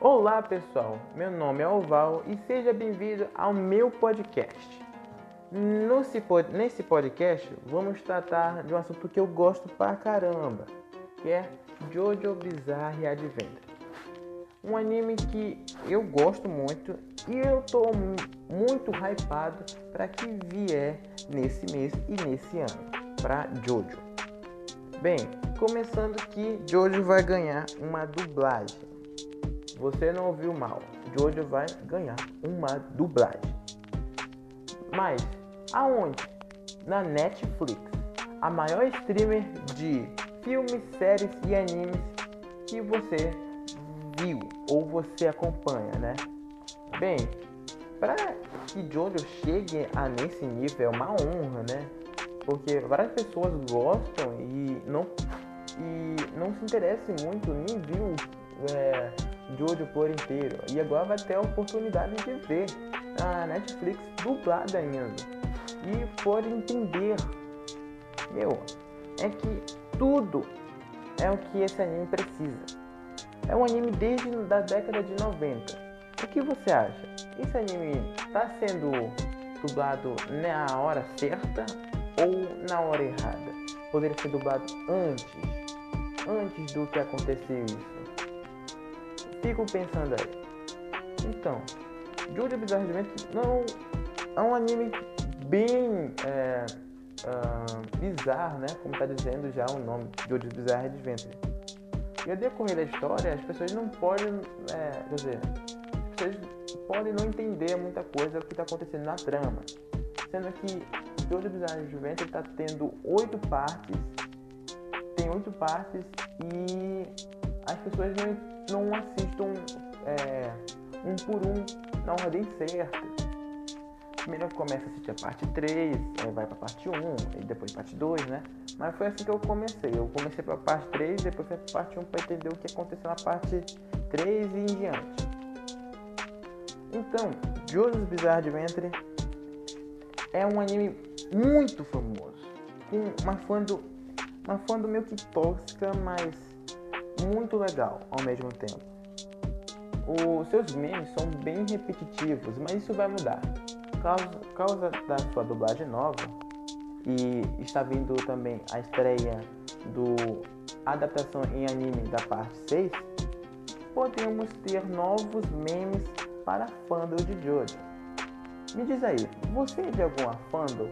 Olá pessoal, meu nome é Oval e seja bem-vindo ao meu podcast. Nesse podcast vamos tratar de um assunto que eu gosto pra caramba, que é Jojo Bizarre Adventure. Um anime que eu gosto muito e eu tô muito hypado para que vier nesse mês e nesse ano para Jojo. Bem, começando que Jojo vai ganhar uma dublagem você não ouviu mal. Jojo vai ganhar uma dublagem. Mas aonde? Na Netflix, a maior streamer de filmes, séries e animes que você viu ou você acompanha, né? Bem, para que Jojo chegue a nesse nível é uma honra, né? Porque várias pessoas gostam e não e não se interessam muito, nem viu é, Jojo por inteiro. E agora vai ter a oportunidade de ver a Netflix dublada ainda. E por entender. Meu, é que tudo é o que esse anime precisa. É um anime desde a década de 90. O que você acha? Esse anime está sendo dublado na hora certa ou na hora errada? Poderia ser dublado antes, antes do que aconteceu isso fico pensando aí. Então, Jojo Bizarre Adventure não é um anime bem é, uh, bizarro, né? Como está dizendo já o nome, Jojo Bizarre Adventure. E ao decorrer da história, as pessoas não podem, é, quer dizer, as pessoas podem não entender muita coisa do que está acontecendo na trama. Sendo que Jojo Bizarre Adventure está tendo oito partes, tem oito partes e as pessoas não não assistam é, um por um na ordem certa. Primeiro começa a assistir a parte 3, aí vai pra parte 1, e depois parte 2, né? Mas foi assim que eu comecei. Eu comecei pra parte 3, depois fui pra parte 1 pra entender o que aconteceu na parte 3 e em diante. Então, Jojo's Bizarre Adventure é um anime muito famoso. Com uma fã do, uma fã do meio que tóxica, mas muito legal ao mesmo tempo. Os seus memes são bem repetitivos, mas isso vai mudar. Causa, causa da sua dublagem nova e está vindo também a estreia do adaptação em anime da parte 6, podemos ter novos memes para fandom de Jojo. Me diz aí, você é de alguma fandom?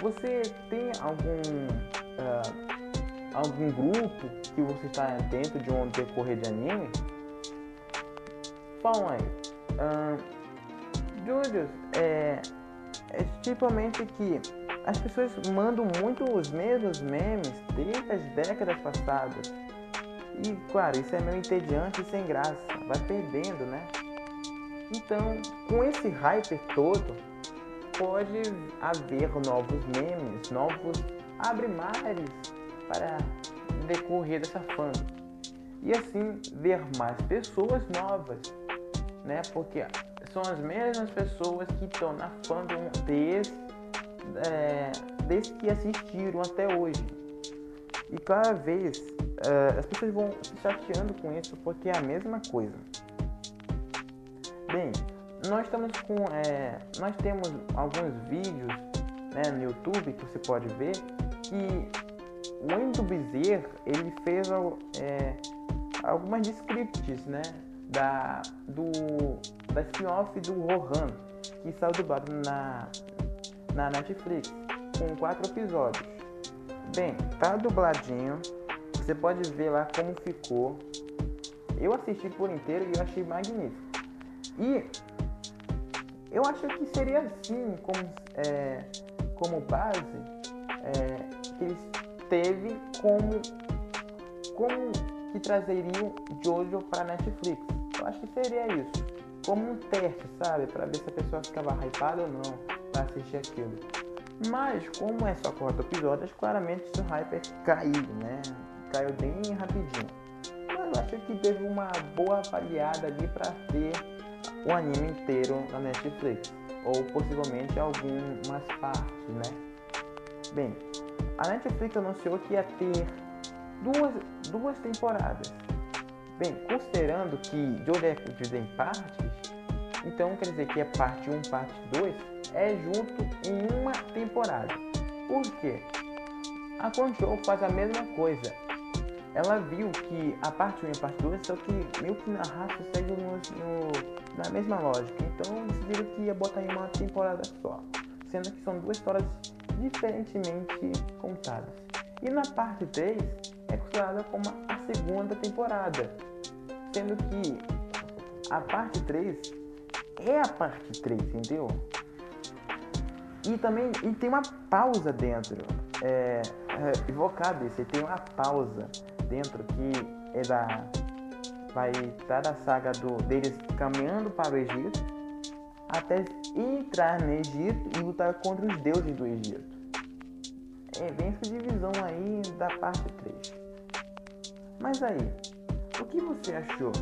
Você tem algum uh, algum grupo que você está dentro de um decorrer de anime? Falam aí. Uh, Julius, é, é tipicamente que as pessoas mandam muito os mesmos memes desde as décadas passadas. E, claro, isso é meio entediante e sem graça. Vai perdendo, né? Então, com esse hype todo, pode haver novos memes, novos abre-mares para decorrer dessa fandom. E assim ver mais pessoas novas, né? Porque são as mesmas pessoas que estão na fandom desde, é, desde que assistiram até hoje. E cada vez é, as pessoas vão se chateando com isso porque é a mesma coisa. Bem, nós estamos com. É, nós temos alguns vídeos né, no YouTube que você pode ver que o Bezerra, ele fez é, algumas descripts, né, da, do, da spin-off do Rohan, que saiu dublado na, na Netflix, com quatro episódios. Bem, tá dubladinho, você pode ver lá como ficou. Eu assisti por inteiro e eu achei magnífico. E eu acho que seria assim como, é, como base é, que eles teve como, como que trazeriam Jojo para Netflix. Eu acho que seria isso. Como um teste, sabe? Para ver se a pessoa ficava hypada ou não para assistir aquilo. Mas, como é só quatro episódios, claramente o hype caiu, né? Caiu bem rapidinho. Mas eu acho que teve uma boa avaliada ali para ter o anime inteiro na Netflix. Ou possivelmente algumas partes, né? Bem, a Netflix anunciou que ia ter duas, duas temporadas. Bem, considerando que Jojo é em partes, então quer dizer que é parte 1, parte 2 é junto em uma temporada. Por quê? A Crunchyroll faz a mesma coisa. Ela viu que a parte 1 e a parte 2 são que meio que na raça seguem no, no, na mesma lógica. Então decidiram que ia botar em uma temporada só. Sendo que são duas histórias diferentemente contadas. E na parte 3 é considerada como a segunda temporada. Sendo que a parte 3 é a parte 3, entendeu? E também e tem uma pausa dentro. É, é evocado isso, tem uma pausa dentro que é da. Vai estar da saga do, deles caminhando para o Egito até entrar no Egito e lutar contra os deuses do Egito. É bem essa divisão aí da parte 3. Mas aí, o que você achou?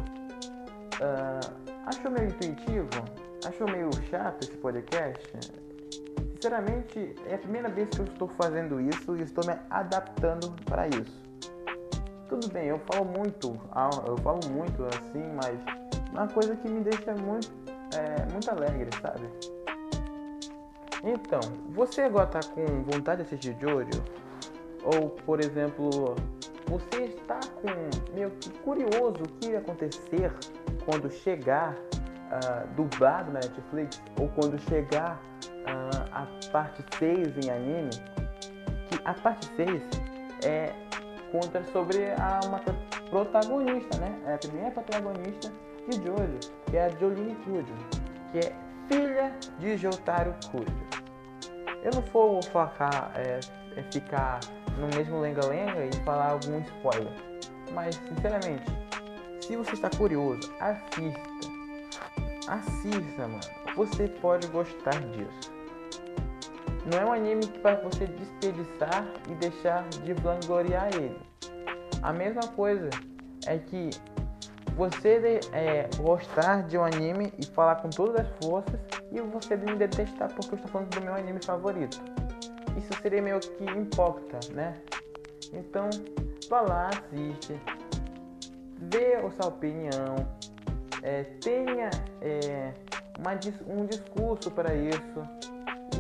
Uh, achou meio intuitivo? Achou meio chato esse podcast? Sinceramente, é a primeira vez que eu estou fazendo isso e estou me adaptando para isso. Tudo bem, eu falo muito, eu falo muito assim, mas uma coisa que me deixa muito, é, muito alegre, sabe? Então, você agora está com vontade de assistir Jojo? Ou, por exemplo, você está com meio que curioso o que ia acontecer quando chegar uh, dublado na Netflix? Ou quando chegar uh, a parte 6 em anime, que a parte 6 é conta sobre a, uma protagonista, né? É a primeira protagonista de Jojo, que é a Jolene Kujo, que é filha de Jotaro Kujo. Eu não vou focar, é, é ficar no mesmo lenga-lenga e falar algum spoiler, mas sinceramente, se você está curioso, assista. Assista, mano você pode gostar disso. Não é um anime que para você desperdiçar e deixar de vangloriar ele. A mesma coisa é que você é, gostar de um anime e falar com todas as forças e você me detestar porque eu estou falando do meu anime favorito. Isso seria meio que hipócrita, né? Então, vá lá, assiste, dê a sua opinião, é, tenha é, uma, um discurso para isso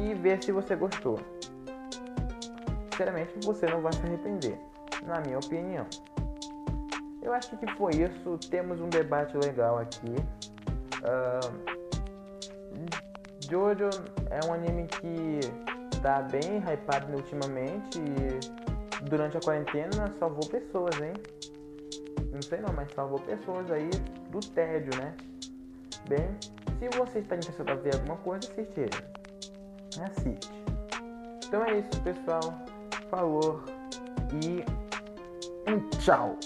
e ver se você gostou. Sinceramente, você não vai se arrepender, na minha opinião. Eu acho que foi isso. Temos um debate legal aqui. Uh, Jojo é um anime que tá bem hypado ultimamente e durante a quarentena salvou pessoas, hein? Não sei não, mas salvou pessoas aí do tédio, né? Bem, se você está interessado em ver alguma coisa, assiste ele. Assiste. Então é isso, pessoal. Falou e um tchau.